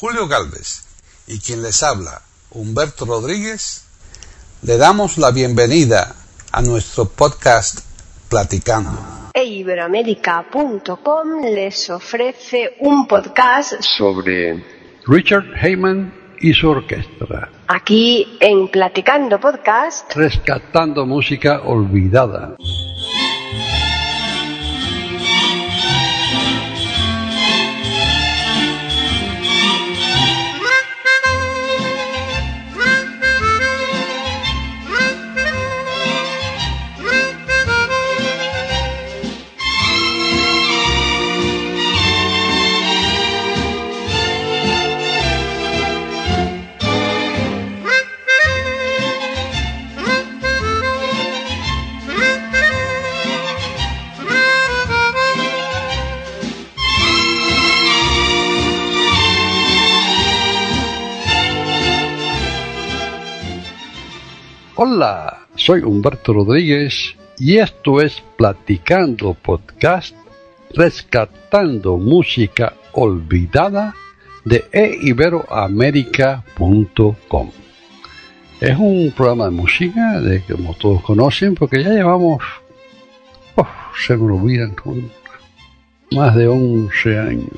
Julio Galvez y quien les habla, Humberto Rodríguez, le damos la bienvenida a nuestro podcast Platicando. E Iberoamérica.com les ofrece un podcast sobre Richard Heyman y su orquesta. Aquí en Platicando Podcast. Rescatando música olvidada. Hola, soy Humberto Rodríguez y esto es Platicando Podcast, rescatando música olvidada de eiberoamerica.com. Es un programa de música, de como todos conocen, porque ya llevamos, se me olvidan, más de 11 años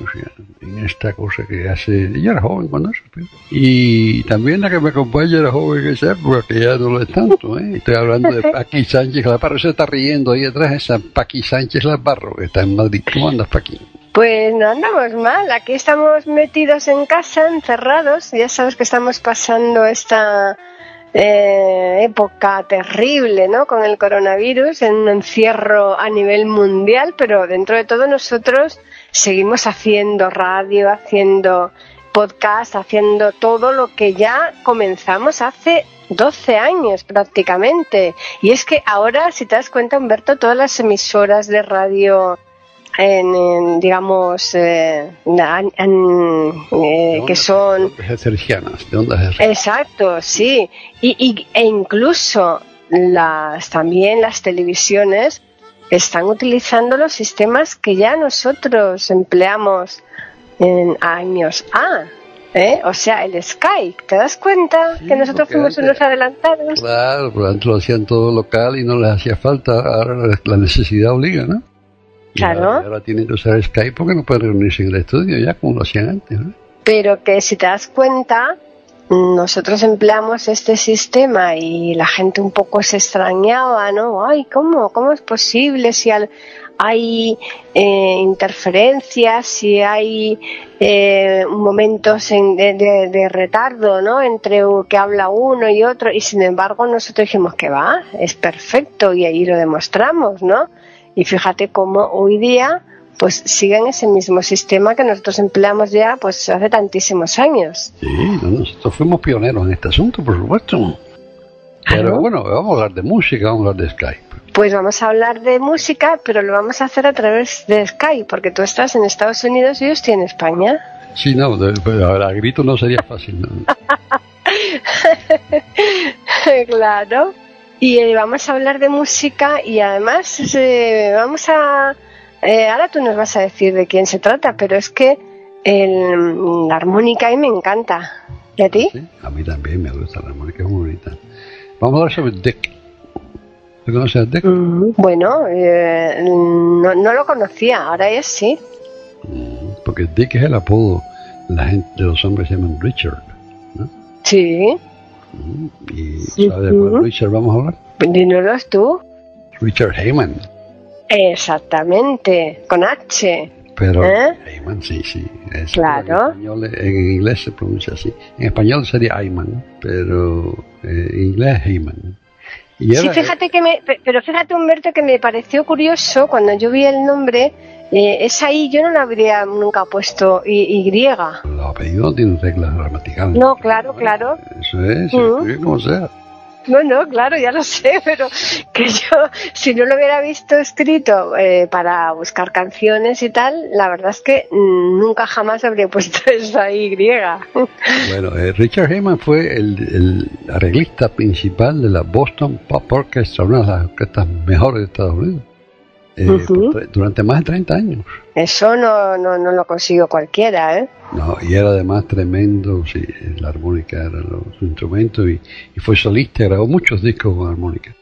en esta cosa que hace. Yo era joven cuando eso. Y también la que me acompaña era joven en esa época, que ya no lo es tanto. ¿eh? Estoy hablando de Paqui Sánchez Laparro. Se está riendo ahí detrás, esa Paqui Sánchez Laparro, que está en Madrid. ¿Cómo andas, Paqui? Pues no andamos mal, aquí estamos metidos en casa, encerrados, ya sabes que estamos pasando esta eh, época terrible, ¿no? Con el coronavirus, en un encierro a nivel mundial, pero dentro de todo nosotros seguimos haciendo radio, haciendo podcast, haciendo todo lo que ya comenzamos hace 12 años prácticamente. Y es que ahora, si te das cuenta, Humberto, todas las emisoras de radio en, digamos, eh, eh, que son... de ondas Exacto, sí. Y, e incluso las, también las televisiones están utilizando los sistemas que ya nosotros empleamos en años A. ¿Eh? O sea, el Skype, ¿te das cuenta que nosotros fuimos unos adelantados? Claro, por lo hacían todo local y no les hacía falta, ahora la necesidad obliga, ¿no? Claro. Ahora, tienen que usar Skype porque no pueden reunirse en el estudio ya como lo hacían antes. Pero que si te das cuenta, nosotros empleamos este sistema y la gente un poco se extrañaba, ¿no? Ay, ¿cómo? ¿Cómo es posible si hay eh, interferencias, si hay eh, momentos de, de, retardo, ¿no? Entre que habla uno y otro y sin embargo nosotros dijimos que va, es perfecto y ahí lo demostramos, ¿no? Y fíjate cómo hoy día pues siguen ese mismo sistema que nosotros empleamos ya pues hace tantísimos años. Sí, nosotros fuimos pioneros en este asunto, por supuesto. Pero bueno, vamos a hablar de música, vamos a hablar de Skype. Pues vamos a hablar de música, pero lo vamos a hacer a través de Skype, porque tú estás en Estados Unidos y yo estoy en España. Sí, no, a grito no sería fácil. claro y eh, vamos a hablar de música y además eh, vamos a... Eh, ahora tú nos vas a decir de quién se trata, pero es que el, la armónica a mí me encanta. ¿Y a ti? Sí, a mí también me gusta la armónica, es muy bonita. Vamos a hablar sobre Deck. ¿Lo conoces a Deck? Mm, bueno, no, no, lo conocía, ahora ya sí. Mm, porque Deck es el apodo la gente de los hombres se llaman Richard. ¿no? Sí. ¿Y sabes de cuál Richard vamos a hablar? Dínoslos tú. Richard Heyman. Exactamente, con H. Pero ¿Eh? Heyman, sí, sí. claro. En, inglés se pronuncia así. En español sería Heyman, pero eh, en inglés Heyman. Sí, fíjate que me, pero fíjate Humberto que me pareció curioso cuando yo vi el nombre eh, esa I yo no la habría nunca puesto Y. Los apellidos no tienen reglas gramaticales. No, claro, claro. Eso es, mm. como sea. No, no, claro, ya lo sé, pero que yo, si no lo hubiera visto escrito eh, para buscar canciones y tal, la verdad es que nunca jamás habría puesto esa Y. Bueno, eh, Richard Heyman fue el, el, arreglista principal de la Boston Pop Orchestra, una de las orquestas mejores de Estados Unidos. Eh, durante más de 30 años. Eso no, no, no lo consiguió cualquiera, ¿eh? No, y era además tremendo, sí, la armónica era su instrumento y, y fue solista, grabó muchos discos con armónica.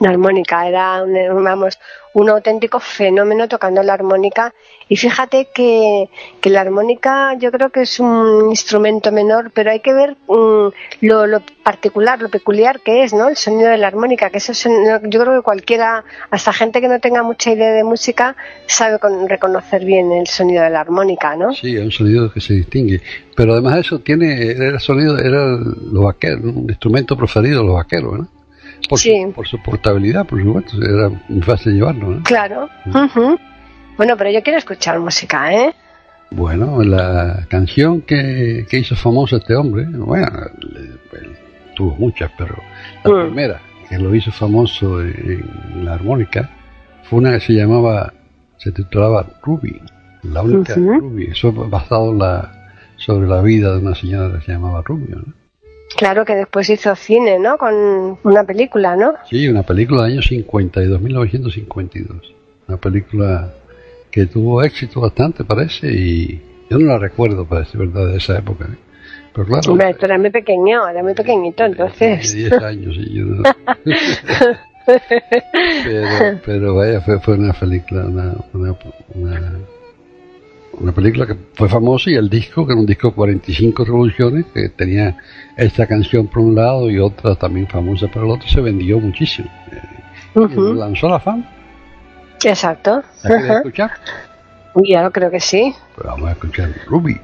La armónica era, un, vamos, un auténtico fenómeno tocando la armónica. Y fíjate que, que, la armónica yo creo que es un instrumento menor, pero hay que ver mm, lo, lo, particular, lo peculiar que es, ¿no? El sonido de la armónica, que eso yo creo que cualquiera, hasta gente que no tenga mucha idea de música, sabe reconocer bien el sonido de la armónica, ¿no? Sí, es un sonido que se distingue. Pero además de eso tiene, era el sonido, era los vaqueros, un instrumento preferido de los vaqueros, ¿no? Por, su, por su portabilidad, por supuesto, era muy fácil llevarlo. ¿no? Claro. Bueno, pero yo quiero escuchar música, ¿eh? Bueno, la canción que, que hizo famoso este hombre, bueno, tuvo muchas, pero la mm. primera que lo hizo famoso en, la armónica fue una que se llamaba, se titulaba Ruby, la única Ruby, eso basado la, sobre la vida de una señora que se llamaba Rubio, ¿no? Claro que después hizo cine, ¿no? Con una película, ¿no? Sí, una película del año 52, 1952. Una película que tuvo éxito bastante, parece, y yo no la recuerdo, para decir verdad, de esa época. ¿eh? Pero claro. Hombre, era muy pequeño, era muy pequeñito, entonces. 10 años, sí, yo no... pero, pero vaya, fue, fue una película, una, una, una una película que fue famosa y el disco, que era un disco 45 revoluciones, que tenía esta canción por un lado y otra también famosa por el otro, se vendió muchísimo. lanzó la fama. Exacto. ¿La quieres escuchar? Ya lo creo que sí. Pues vamos a escuchar Ruby.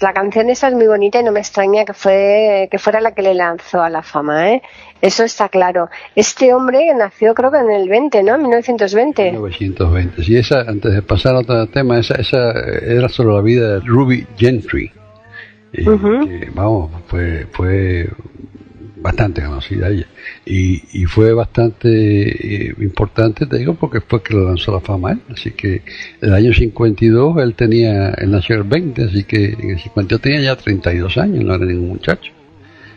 La canción esa es muy bonita y no me extraña que fue que fuera la que le lanzó a la fama, ¿eh? Eso está claro. Este hombre nació creo que en el 20, ¿no? 1920. 1920. Sí, esa, antes de pasar a otro tema, esa, esa era solo la vida de Ruby Gentry. Eh, que, vamos, fue, fue bastante conocida ella. Y, y fue bastante eh, importante, te digo, porque fue que lo lanzó la fama él. Así que en el año 52 él tenía, él nació el 20, así que en el 52 tenía ya 32 años, no era ningún muchacho.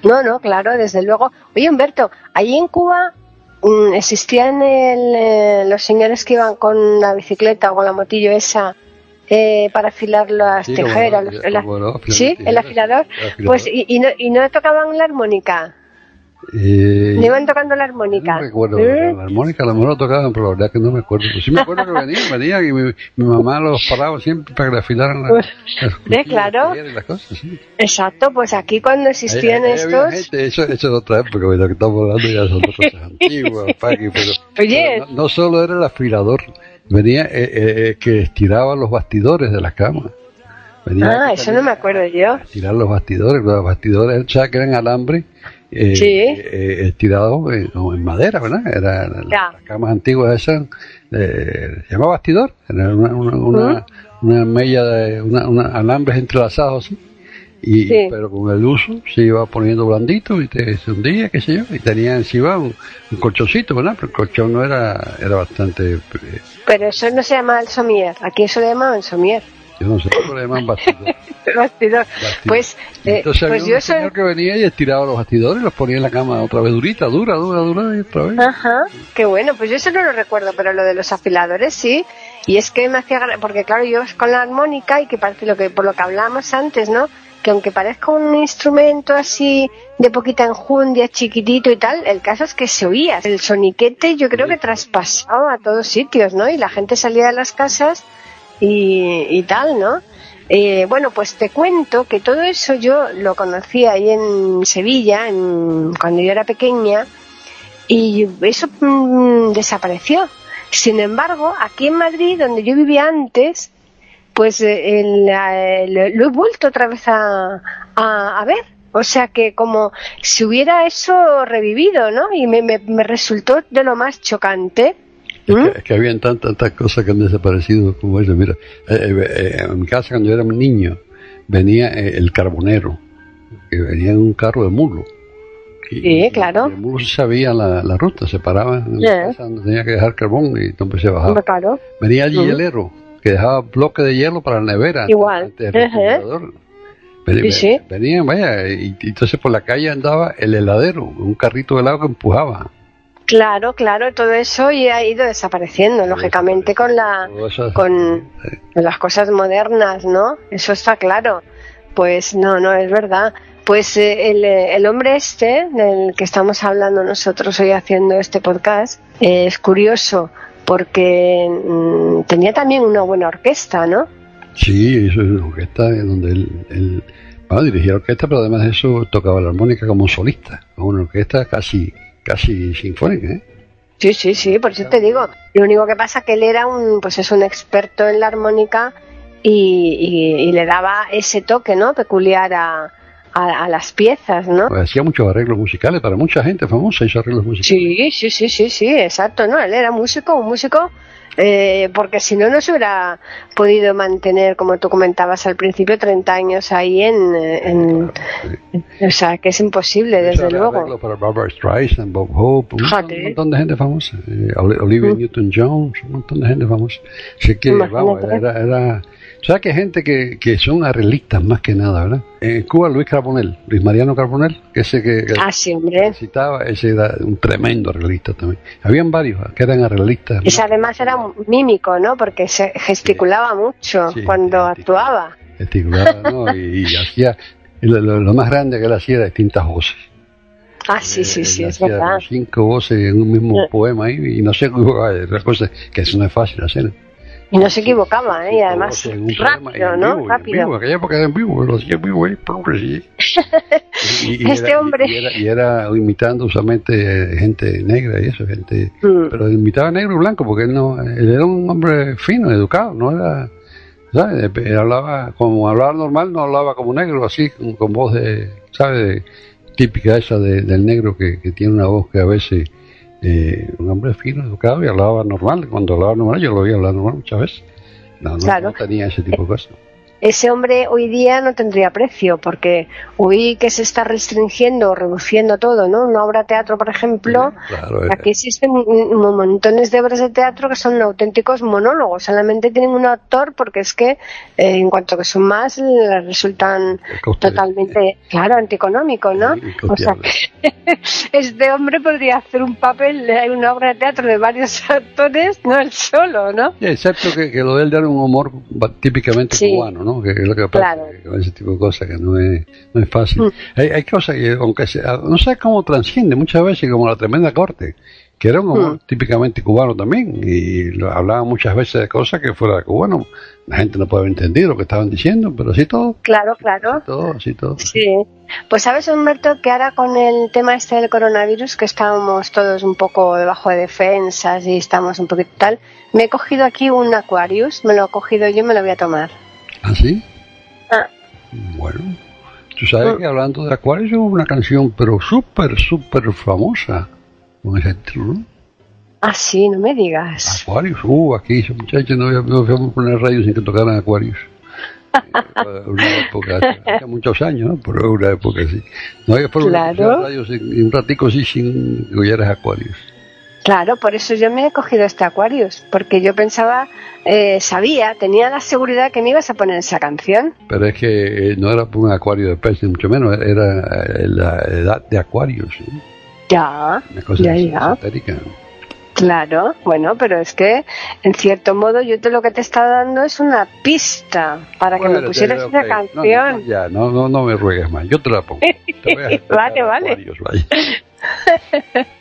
No, no, claro, desde luego. Oye, Humberto, ahí en Cuba mm, existían el, eh, los señores que iban con la bicicleta o con la motillo esa eh, para afilar las Sí, afilar sí, el afilador. el afilador. Pues, y, y no, y no tocaban la armónica. Eh, No iban tocando la no armónica. recuerdo, ¿Eh? la armónica a lo mejor lo tocaban, pero la verdad que no me acuerdo. Pero sí me acuerdo que venían, venían y mi, mi mamá los paraba siempre para que le afilaran las, las ¿Ves? Claro. las tijeras y las cosas, sí. Exacto, pues aquí cuando existían Ahí- ahí estos. gente, eso, eso es otra época, lo que estamos hablando ya son cosas antiguas, Paqui, pero, Oye. pero no, no solo era el afilador, venía eh, eh, eh, que estiraba los bastidores de las camas. Venía Ah, eso no me acuerdo yo. Estirar los bastidores, los bastidores, ¿sabes que eran alambre? Eh, Sí. eh, en, madera, ¿verdad? Era, la- Ya. Las camas antiguas esas, eh, se llamaba bastidor, era una, una, una, una mella de una, alambres entrelazados así. Y, Sí. pero con el uso se iba poniendo blandito y te, se hundía, qué sé yo, y tenía encima un, un colchoncito, ¿verdad? Pero el colchón no era, era bastante, eh, Pero eso no se llama el somier. Aquí eso le llaman somier. Yo no sé cómo le llaman bastidor. Bastidor. Bastidor. Pues, eh, Entonces pues había yo un soy. señor que venía y estiraba los bastidores y los ponía en la cama otra vez durita, dura, dura, dura y otra vez. Ajá, qué bueno, pues yo eso no lo recuerdo, pero lo de los afiladores sí. Y es que me hacía porque claro, yo con la armónica y que parece lo que por lo que hablábamos antes, ¿no? Que aunque parezca un instrumento así de poquita enjundia, chiquitito y tal, el caso es que se oía. El soniquete yo creo que traspasaba a todos sitios, ¿no? Y la gente salía de las casas y, y tal, ¿no? Eh, bueno, pues te cuento que todo eso yo lo conocí ahí en Sevilla, en- cuando yo era pequeña, y eso mm, desapareció. Sin embargo, aquí en Madrid, donde yo vivía antes, pues eh, el, eh, lo, lo he vuelto otra vez a, a, a ver. O sea que como si hubiera eso revivido, ¿no? Y me, me, me resultó de lo más chocante. Es ¿Mm? que, es que habían tantas, tantas cosas que han desaparecido como eso. Mira, eh, eh, eh, en mi casa cuando yo era un niño venía el carbonero, que venía en un carro de mulo. Y, Sí, claro. y el mulo sabía la, la ruta, se paraba en la casa donde tenía que dejar carbón y entonces se bajaba. Claro. Venía el hielero, que dejaba bloque de hielo para la nevera. Igual. antes del Ajá. refrigerador. Ven- Sí, sí. Venían, vaya, y, y entonces por la calle andaba el heladero, un carrito de helado que empujaba. Claro, claro, todo eso y ha ido desapareciendo, lógicamente, con la con las cosas modernas, ¿no? Eso está claro. Pues no, no, es verdad. Pues eh, el, eh, el hombre este, del que estamos hablando nosotros hoy haciendo este podcast, eh, es curioso porque mm, tenía también una buena orquesta, ¿no? Sí, eso es una orquesta en donde él, él bueno, dirigía la orquesta, pero además de eso tocaba la armónica como solista, una orquesta casi casi sinfónica. ¿eh? Sí, sí, sí, por eso te digo. Lo único que pasa que él era un, pues es un experto en la armónica y, y- y le daba ese toque, ¿no? Peculiar a, a, a las piezas, ¿no? Pues hacía muchos arreglos musicales para mucha gente famosa, hizo arreglos musicales. Sí, sí, sí, sí, sí, exacto, ¿no? Él era músico, un músico, eh, porque si no, no se hubiera podido mantener, como tú comentabas al principio, 30 años ahí en... en- o sea, que es imposible, desde luego. para Barbara Streisand, Bob Hope, un, Fíjate. un montón de gente famosa. Eh, Oli- Olivia Mm. Newton-Jones, un montón de gente famosa. Así que, vamos, era... era ¿Sabes que hay gente que, que son arreglistas más que nada, verdad? En Cuba, Luis Carbonell, Luis Mariano Carbonell, que ese que, que Ah, sí, hombre. citaba, ese era un tremendo arreglista también. Habían varios que eran arreglistas. Y además era un mímico, ¿no? Porque se gesticulaba mucho Sí, cuando sí, sí. actuaba. Gesticulaba, ¿no? Y, y hacía, lo, lo- lo más grande que él hacía era distintas voces. Ah, sí, sí, Él sí, es verdad. cinco voces en un mismo Eh. poema ahí y no sé otra cosa que eso no es fácil hacer. Y no se equivocaba, ¿eh? Y además rápido, ¿no? vivo, y en Rápido. vivo, aquella época era en vivo, lo hacía en vivo, ¿eh? Sí. Y- y Este era- hombre. Y era, y era imitando usualmente eh, gente negra y eso, gente Mm. pero imitaba negro y blanco porque él no él era un hombre fino educado no era ¿sabes? Hablaba como hablaba normal, no hablaba como negro, así, con, con voz de, ¿sabes? Típica esa de- del negro que, que tiene una voz que a veces, eh, un hombre fino, educado y hablaba normal. Cuando hablaba normal, yo lo oía hablar normal muchas veces. No, no, Claro. no tenía ese tipo de cosas. Ese hombre hoy día no tendría precio porque hoy que se está restringiendo o reduciendo todo, ¿no? Una obra de teatro, por ejemplo, Claro, era- aquí existen montones de obras de teatro que son auténticos monólogos, solamente tienen un actor porque es que eh, en cuanto que son más les resultan El totalmente, claro, antieconómicos, ¿no? Sí, O sea, que este hombre podría hacer un papel una obra de teatro de varios actores, no él solo, ¿no? Excepto que, que lo de él era un humor típicamente Sí. cubano, ¿no? Que es lo que pasa Claro. con ese tipo de cosas que no es, no es fácil. Mm. Hay, hay cosas que, aunque sea, no sé cómo transciende muchas veces, como la tremenda corte, que era un humor Mm. típicamente cubano también, y lo, hablaban muchas veces de cosas que fuera de cubano. La gente no puede haber entendido lo que estaban diciendo, pero así todo, Claro, claro. así todo, así todo. Sí, pues sabes Humberto que ahora con el tema este del coronavirus que estábamos todos un poco debajo de defensas y estamos un poquito tal, me he cogido aquí un Aquarius, me lo he cogido yo y me lo voy a tomar. ¿Así? Ah. Bueno, tú sabes Mm. que hablando de Acuarios hubo una canción, pero súper, súper famosa con ese título, ¿no? Ah, sí, no me digas. Acuarios, uh, aquí ese muchacho no no habíamos poner radio sin que tocaran Acuarios. Eh, una época, hace muchos años, ¿no? pero una época así. No había forma de Claro. escuchar radio sin- un ratico así sin que oyeras Acuarios. Claro, por eso yo me he cogido este Aquarius, porque yo pensaba, eh, sabía, tenía la seguridad que me ibas a poner esa canción. Pero es que eh, no era un acuario de peces, mucho menos, era eh, la edad de Acuarios, ¿no? Ya, una cosa ya, ya. esotérica. Claro, bueno, pero es que en cierto modo yo te lo que te está dando es una pista para que me pusieras una ok. No, canción. no, ya, no, no, no me ruegues más, yo te la pongo. Te voy a respetar Vale, vale. Acuarios.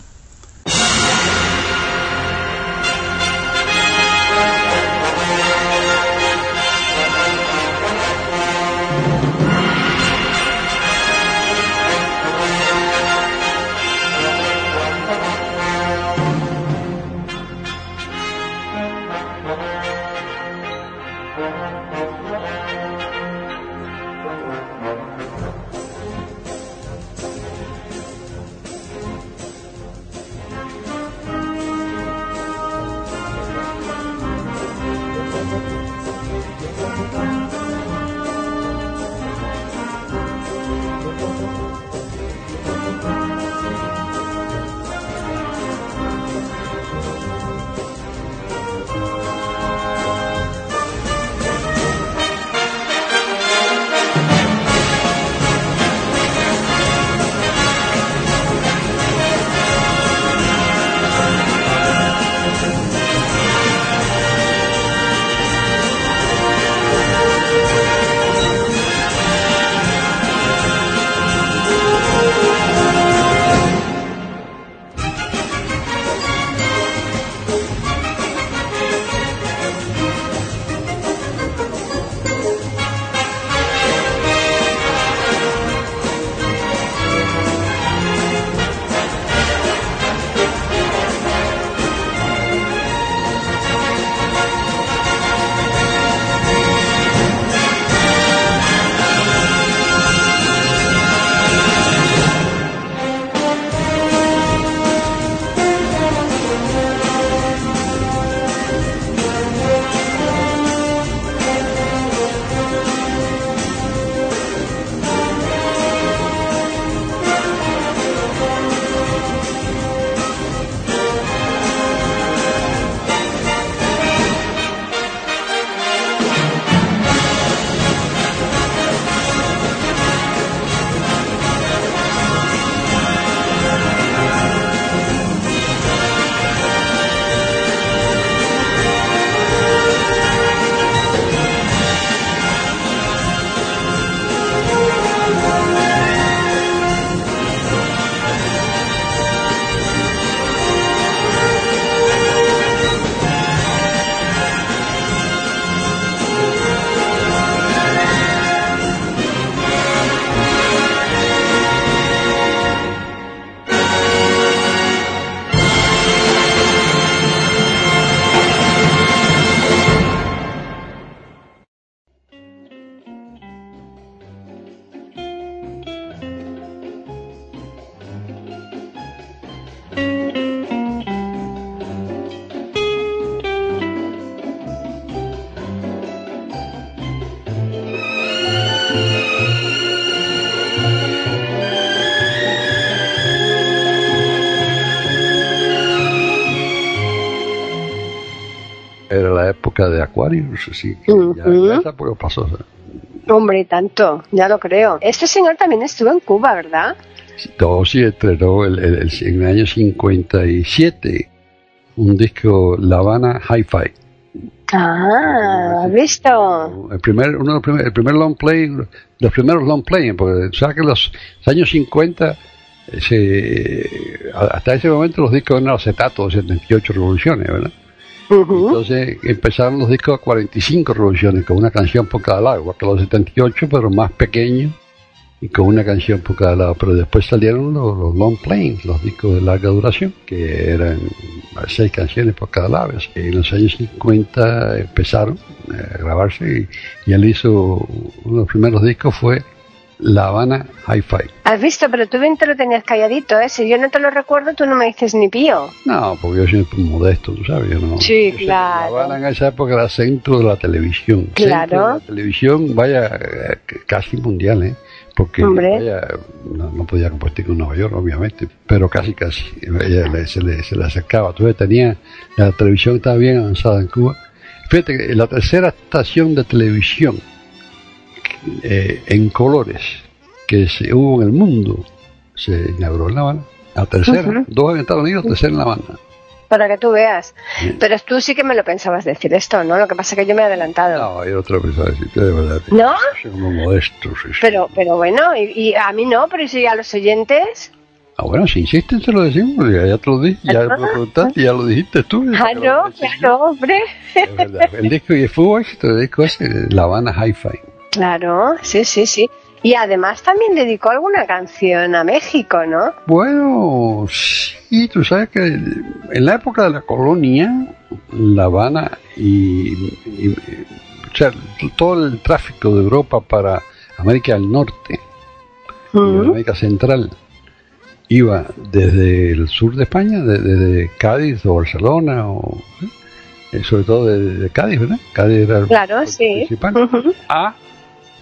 época de Aquarius, así que ya, Ujú. ya esa época pasó. o. Hombre, tanto, ya lo creo. Este señor también estuvo en Cuba, ¿verdad? Todo sí estrenó el, el- el- en el año 57 un disco La Habana Hi-Fi. Ah, ¿has visto? El primer, uno de los primer- el primer long play, los primeros long play, porque sabes que los años 50, eh, se- hasta ese momento los discos eran acetatos, 78 revoluciones, ¿verdad? Entonces empezaron los discos a 45 revoluciones, con una canción por cada lado, igual que los 78, pero más pequeños y con una canción por cada lado. Pero después salieron los, long plays, los discos de larga duración, que eran seis canciones por cada lado. Y en los años 50 empezaron eh, a grabarse y, y él hizo uno de los primeros discos fue La Habana Hi-Fi. ¿Has visto? Pero tú bien te lo tenías calladito, ¿eh? Si yo no te lo recuerdo, tú no me dices ni pío. No, porque yo soy modesto, tú sabes. Yo no, Sí, yo claro. La Habana en esa época era centro de la televisión. Claro. Centro de la televisión, vaya, eh, casi mundial, ¿eh? Porque vaya, no, no podía compartir con Nueva York, obviamente, pero casi, casi. Ella le- se, le, se le acercaba. Entonces tenía, la televisión estaba bien avanzada en Cuba. Fíjate la tercera estación de televisión eh, en colores que se hubo en el mundo se inauguró en La Habana. La tercera, Ujú. dos en Estados Unidos, tercera en La Habana. Para que tú veas. Bien. Pero tú sí que me lo pensabas decir esto, ¿no? Lo que pasa es que yo me he adelantado. No, hay otra persona decirte de verdad. ¿No? Somos modestos. sí, sí. Pero, pero bueno, y, y a mí no, pero si a los oyentes. Ah, bueno, si insisten, se lo decimos. Ya, ya te lo dije, ya me lo preguntaste, ya lo dijiste tú. Ah, no, claro, hombre. Es verdad. El disco y fue éxito, el disco ese, La Habana Hi-Fi. Claro, sí, sí, sí. Y además también dedicó alguna canción a México, ¿no? Bueno, sí, tú sabes que en la época de la colonia, La Habana y, y- o sea, todo el tráfico de Europa para América del Norte y. América Central iba desde el sur de España, de- desde Cádiz o Barcelona, o, eh, sobre todo de, de Cádiz, ¿verdad? Cádiz era el Claro, sí. principal, a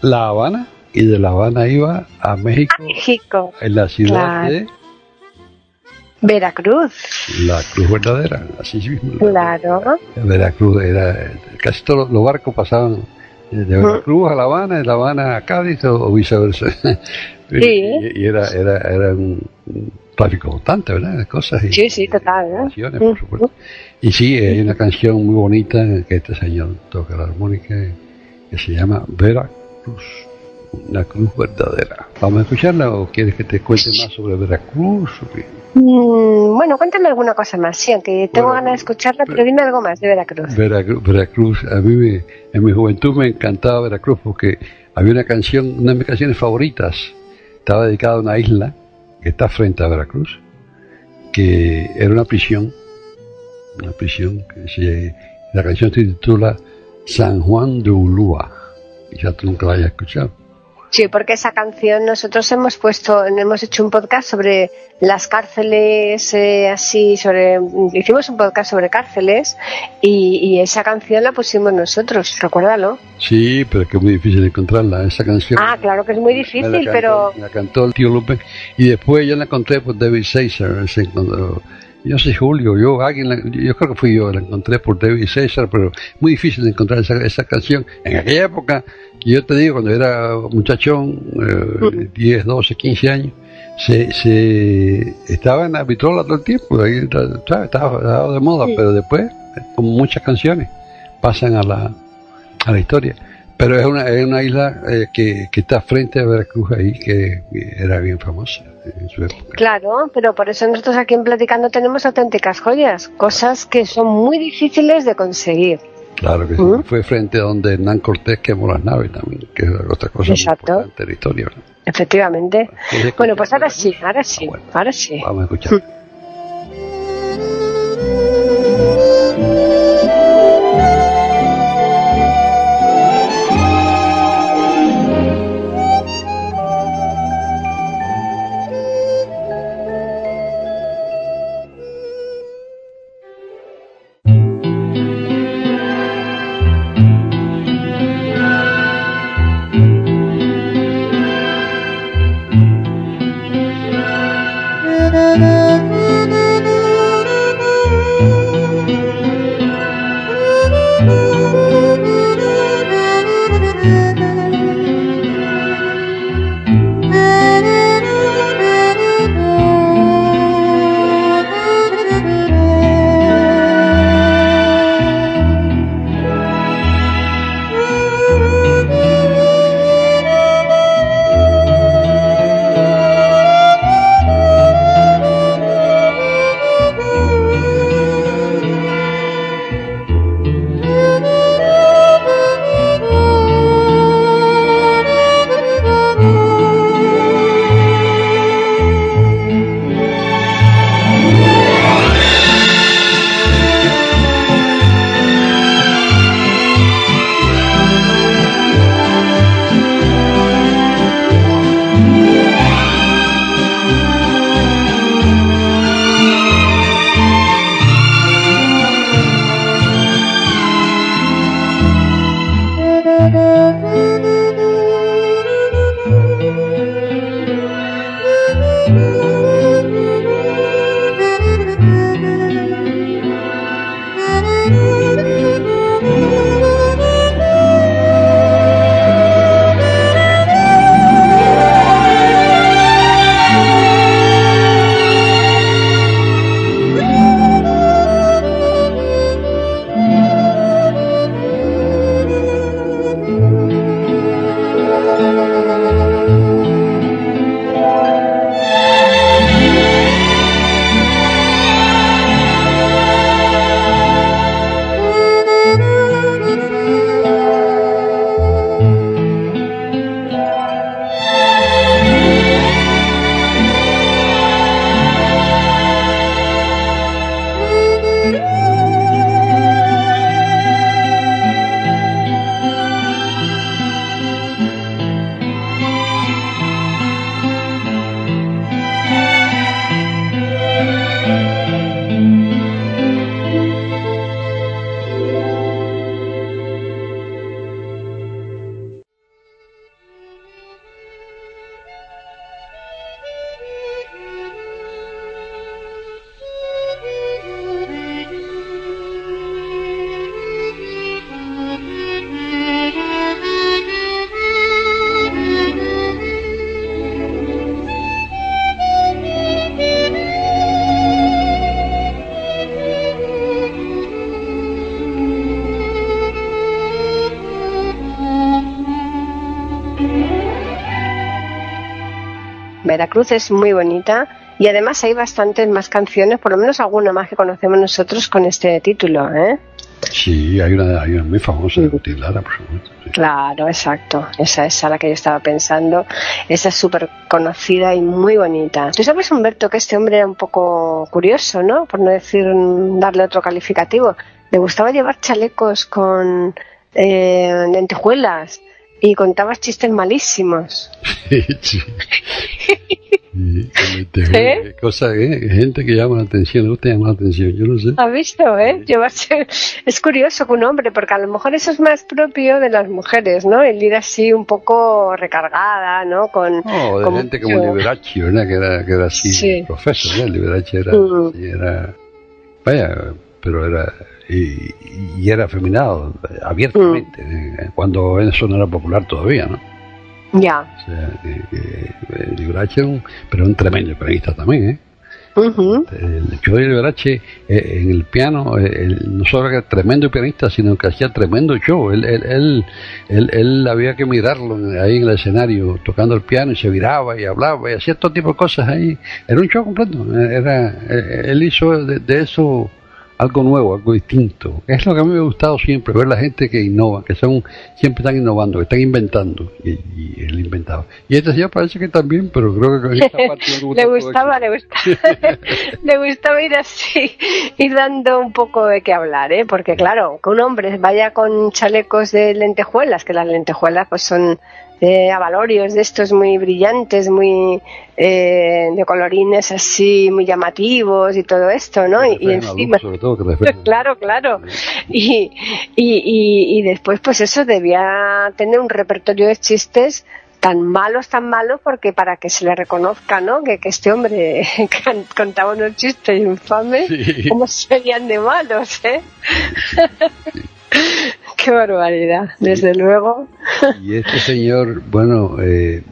La Habana y de La Habana iba a México México, en la ciudad Claro. de Veracruz. La Cruz Verdadera, así mismo. Claro. Veracruz era, casi todos los barcos pasaban de Veracruz a La Habana, de La Habana a Cádiz o, viceversa. Y, y era, era, era un, tráfico constante, ¿verdad? De cosas. Y, Sí, sí, total, ¿eh? canciones, por supuesto. Y sí, hay una canción muy bonita que este señor toca la armónica que se llama Veracruz, una cruz verdadera. ¿Vamos a escucharla o quieres que te cuente más sobre Veracruz? o qué? Mm, bueno, cuéntame alguna cosa más, sí, aunque tengo Bueno, ganas de escucharla, pero pero- dime algo más de Veracruz. Veracruz, Veracruz, a mí me- en mi juventud me encantaba Veracruz porque había una canción, una de mis canciones favoritas, estaba dedicada a una isla que está frente a Veracruz, que era una prisión, una prisión que se, la canción se titula San Juan de Ulúa, quizá tú nunca la hayas escuchado. Sí, porque esa canción nosotros hemos puesto, hemos hecho un podcast sobre las cárceles, eh, así, sobre, hicimos un podcast sobre cárceles y, y esa canción la pusimos nosotros, recuérdalo. Sí, pero es que es muy difícil encontrarla, esa canción. Ah, claro que es muy Me la difícil, cantó- pero La cantó el tío Lupe. Y después yo la encontré por David César. se encontró- yo sé Julio, yo alguien la- yo creo que fui yo, la encontré por David César, pero muy difícil de encontrar esa, esa canción. En aquella época, yo te digo, cuando era muchachón, eh, 10, 12, 15 años, se, se estaba en la vitrola todo el tiempo, ahí, ¿sabes? estaba, estaba de moda, Sí. pero después, como muchas canciones, pasan a la, a la historia. Pero es una, es una isla eh, que, que está frente a Veracruz ahí, que, que era bien famosa en su época. claro, pero por eso nosotros aquí en Platicando tenemos auténticas joyas, cosas que son muy difíciles de conseguir. Claro que sí. ¿Mm? Fue frente a donde Hernán Cortés quemó las naves también, que es otra cosa muy Exacto. importante de la historia. ¿verdad? Efectivamente. ¿Quieres Bueno, pues ahora sí, ahora sí, Ah, bueno, ahora sí. Vamos a escuchar. Veracruz es muy bonita y además hay bastantes más canciones, por lo menos alguna más que conocemos nosotros con este título, ¿eh? Sí, hay una, hay una muy famosa de Botilara, por supuesto. sí. Claro, exacto. Esa es a la que yo estaba pensando. Esa es súper conocida y muy bonita. Tú sabes, Humberto, que este hombre era un poco curioso, ¿no? Por no decir darle otro calificativo. Le gustaba llevar chalecos con eh, lentejuelas y contaba chistes malísimos. Sí. Y ¿Eh? cosa, ¿eh? Gente que llama la atención, le gusta llamar la atención, yo no sé. ¿Has visto, eh? Llevarse... Es curioso que un hombre, porque a lo mejor eso es más propio de las mujeres, ¿no? El ir así un poco recargada, ¿no? Con, No, de con gente como mucho- Liberace, ¿verdad? Que era, que era así, Sí. profesor, ¿verdad? Liberace era, Mm. era, vaya, pero era, y, y era afeminado, abiertamente, Mm. eh, cuando eso no era popular todavía, ¿no? Ya. O sea, que, que, eh, Liberace era un, pero un tremendo pianista también, ¿eh? El show de Liberace eh, en el piano, eh, él no solo era tremendo pianista, sino que hacía tremendo show. Él, él, él, él, él había que mirarlo ahí en el escenario, tocando el piano y se viraba y hablaba y hacía todo tipo de cosas ahí. Era un show completo. Era, eh, él hizo de, de eso algo nuevo, algo distinto. Es lo que a mí me ha gustado siempre, ver la gente que innova, que son siempre están innovando, que están inventando. Y, y él inventaba. Y este señor parece que también, pero creo que esta parte le gusta gustaba, le gustaba, le gustaba ir así, ir dando un poco de qué hablar, ¿eh? Porque claro, que un hombre vaya con chalecos de lentejuelas, que las lentejuelas pues son de avalorios de estos muy brillantes, muy eh, de colorines así muy llamativos y todo esto, ¿no? Y, encima, luz, sobre todo, que reflejan- Claro, claro. Y, y, y, y después, pues eso, debía tener un repertorio de chistes tan malos, tan malos, porque para que se le reconozca, ¿no? Que, que este hombre can- contaba unos chistes infames, Sí. ¿cómo serían de malos, eh? Qué barbaridad, desde luego. Y este señor, bueno, eh,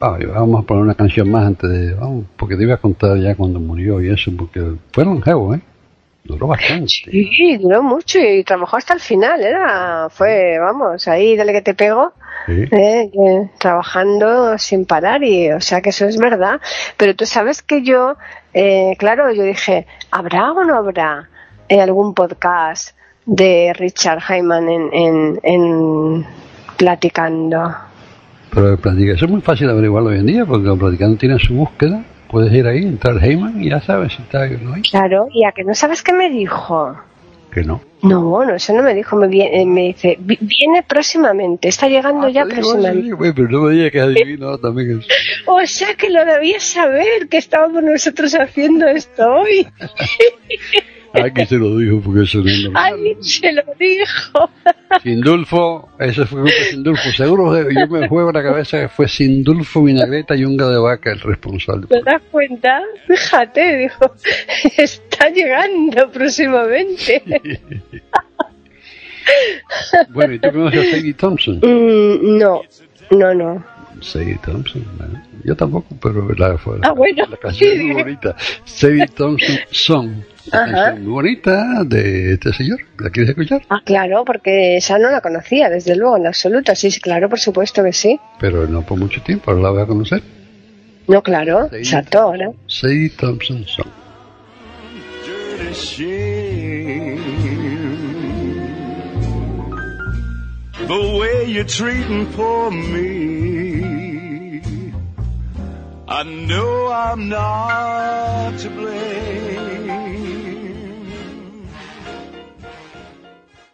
vamos a poner una canción más antes de, vamos, porque te iba a contar ya cuando murió y eso, porque fue longevo, ¿eh? Duró bastante. Sí, duró mucho y trabajó hasta el final, era, fue, vamos, ahí dale que te pego. Sí. Eh, trabajando sin parar y o sea que eso es verdad pero tú sabes que yo eh, claro yo dije habrá o no habrá eh, algún podcast de Richard Hyman en, en, en platicando Pero platica, eso es muy fácil averiguarlo hoy en día, porque los practicantes tienen su búsqueda, puedes ir ahí, entrar Heyman y ya sabes si está o no hay. claro y a que no sabes qué me dijo Que no. no no eso no me dijo me, viene, me dice "Vi- viene próximamente está llegando ya Ah, te digo, próximamente sí, güey, pero no me digas que adivino también. Es... o sea que lo debías saber que estábamos nosotros haciendo esto hoy Ay, que se lo dijo, porque eso no es normal. Alguien se lo dijo. Sindulfo, eso fue Sindulfo. Seguro que yo me juego la cabeza que fue Sindulfo, vinagreta y unga de vaca el responsable. ¿Te das cuenta? Fíjate, dijo, está llegando próximamente. Bueno, ¿y tú conoces a Sadie Thompson? Mm, no, no, no. Sadie Thompson, yo tampoco, pero la, fue, Ah, bueno. la canción es Sí, muy dije. bonita. Sadie Thompson Song, Ajá. canción muy bonita de este señor. ¿La quieres escuchar? Ah, claro, porque esa no la conocía, desde luego, en absoluto. Sí, sí, claro, por supuesto que sí. Pero no por mucho tiempo, ahora la voy a conocer. No, claro, exacto, ahora. Sadie Thompson Song. The way you're treating poor me. I know I'm not to blame.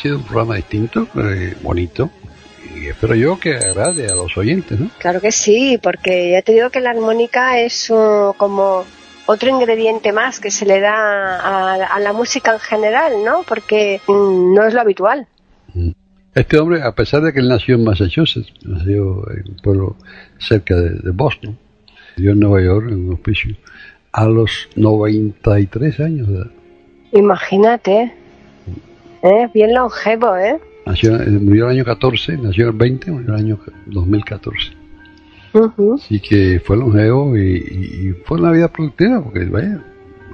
sido un programa distinto, eh, bonito, y espero yo que agrade a los oyentes, ¿no? Claro que sí, porque ya te digo que la armónica es uh, como otro ingrediente más que se le da a, a la música en general, ¿no? Porque mm, no es lo habitual. Este hombre, a pesar de que él nació en Massachusetts, nació en un pueblo cerca de, de Boston, vivió en Nueva York en un hospicio, a los 93 años de edad. Imagínate. ¿Eh? Bien longevo, ¿eh? Nació, eh, murió el año 14, nació el 20, murió el año 2014. Ujú. Así que fue longevo y, fue una vida productiva, porque vaya,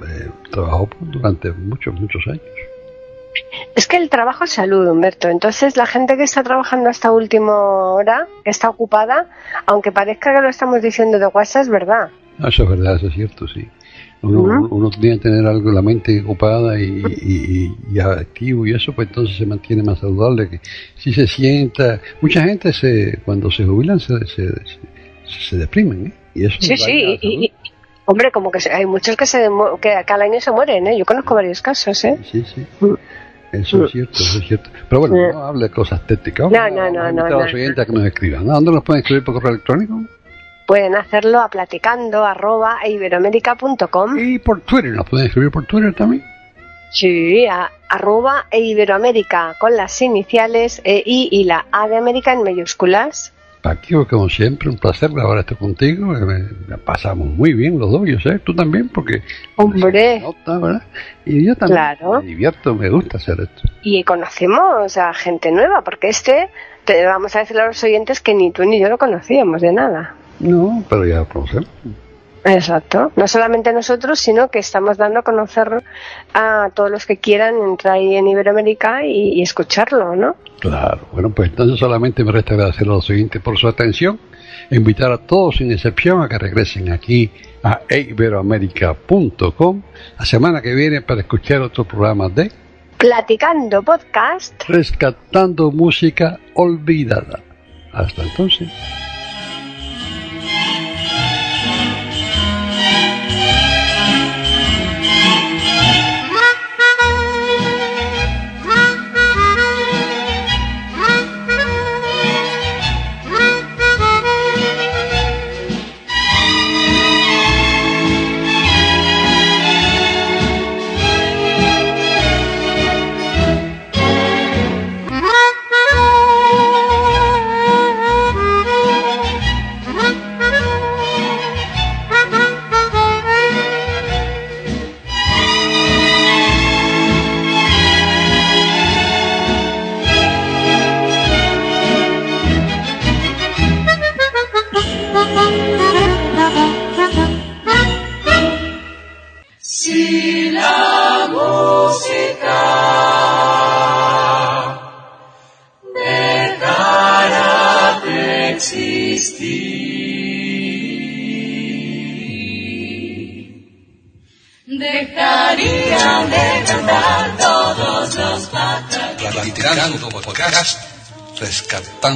eh, trabajó durante muchos, muchos años. Es que el trabajo es salud, Humberto. Entonces, la gente que está trabajando hasta última hora, que está ocupada, aunque parezca que lo estamos diciendo de WhatsApp, es verdad. Eso es verdad, eso es cierto, sí. Uno, tiene que tener algo, la mente ocupada y, y- y- y activo y eso, pues entonces se mantiene más saludable. Que si se sienta, mucha gente se, cuando se jubilan se, se, se, se deprimen, ¿eh? Y eso Sí, sí. Y, hombre, como que hay muchos que, se que cada año se mueren, ¿eh? Yo conozco varios casos, ¿eh? Sí, sí. Mm. Eso es cierto, eso es cierto. Pero bueno, no hable de cosas técnicas. No, no, no, no, los no. oyentes a que nos escriban. ¿A dónde nos pueden escribir por correo electrónico? Pueden hacerlo a platicando arroba iberoamérica.com. Y por Twitter, nos pueden escribir por Twitter también. Sí, a, arroba e iberoamérica con las iniciales e I y la A de América en mayúsculas. Paquio, como siempre, un placer grabar esto contigo. eh, La pasamos muy bien los dos, yo sé, tú también, porque... Hombre. nota, ¿verdad? Y yo también. Claro. Me divierto, me gusta hacer esto. Y conocemos a gente nueva, porque este, te vamos a decirle a los oyentes que ni tú ni yo lo conocíamos de nada. No, pero ya lo conocemos. Exacto. No solamente nosotros, sino que estamos dando a conocer a todos los que quieran entrar ahí en Iberoamérica y, y escucharlo, ¿no? Claro. Bueno, pues entonces solamente me resta agradecer a los oyentes por su atención e invitar a todos sin excepción a que regresen aquí a iberoamérica.com la semana que viene para escuchar otro programa de Platicando podcast. Rescatando Música Olvidada. Hasta entonces.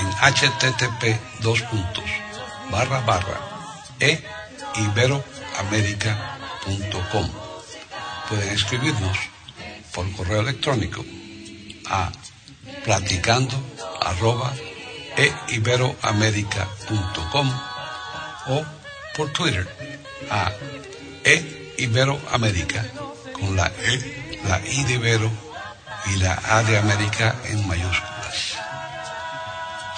en http dos puntos, barra barra e. Pueden escribirnos por correo electrónico a platicando arroba e o por Twitter a E con la E, la I de Ibero y la A de América en mayúsculas.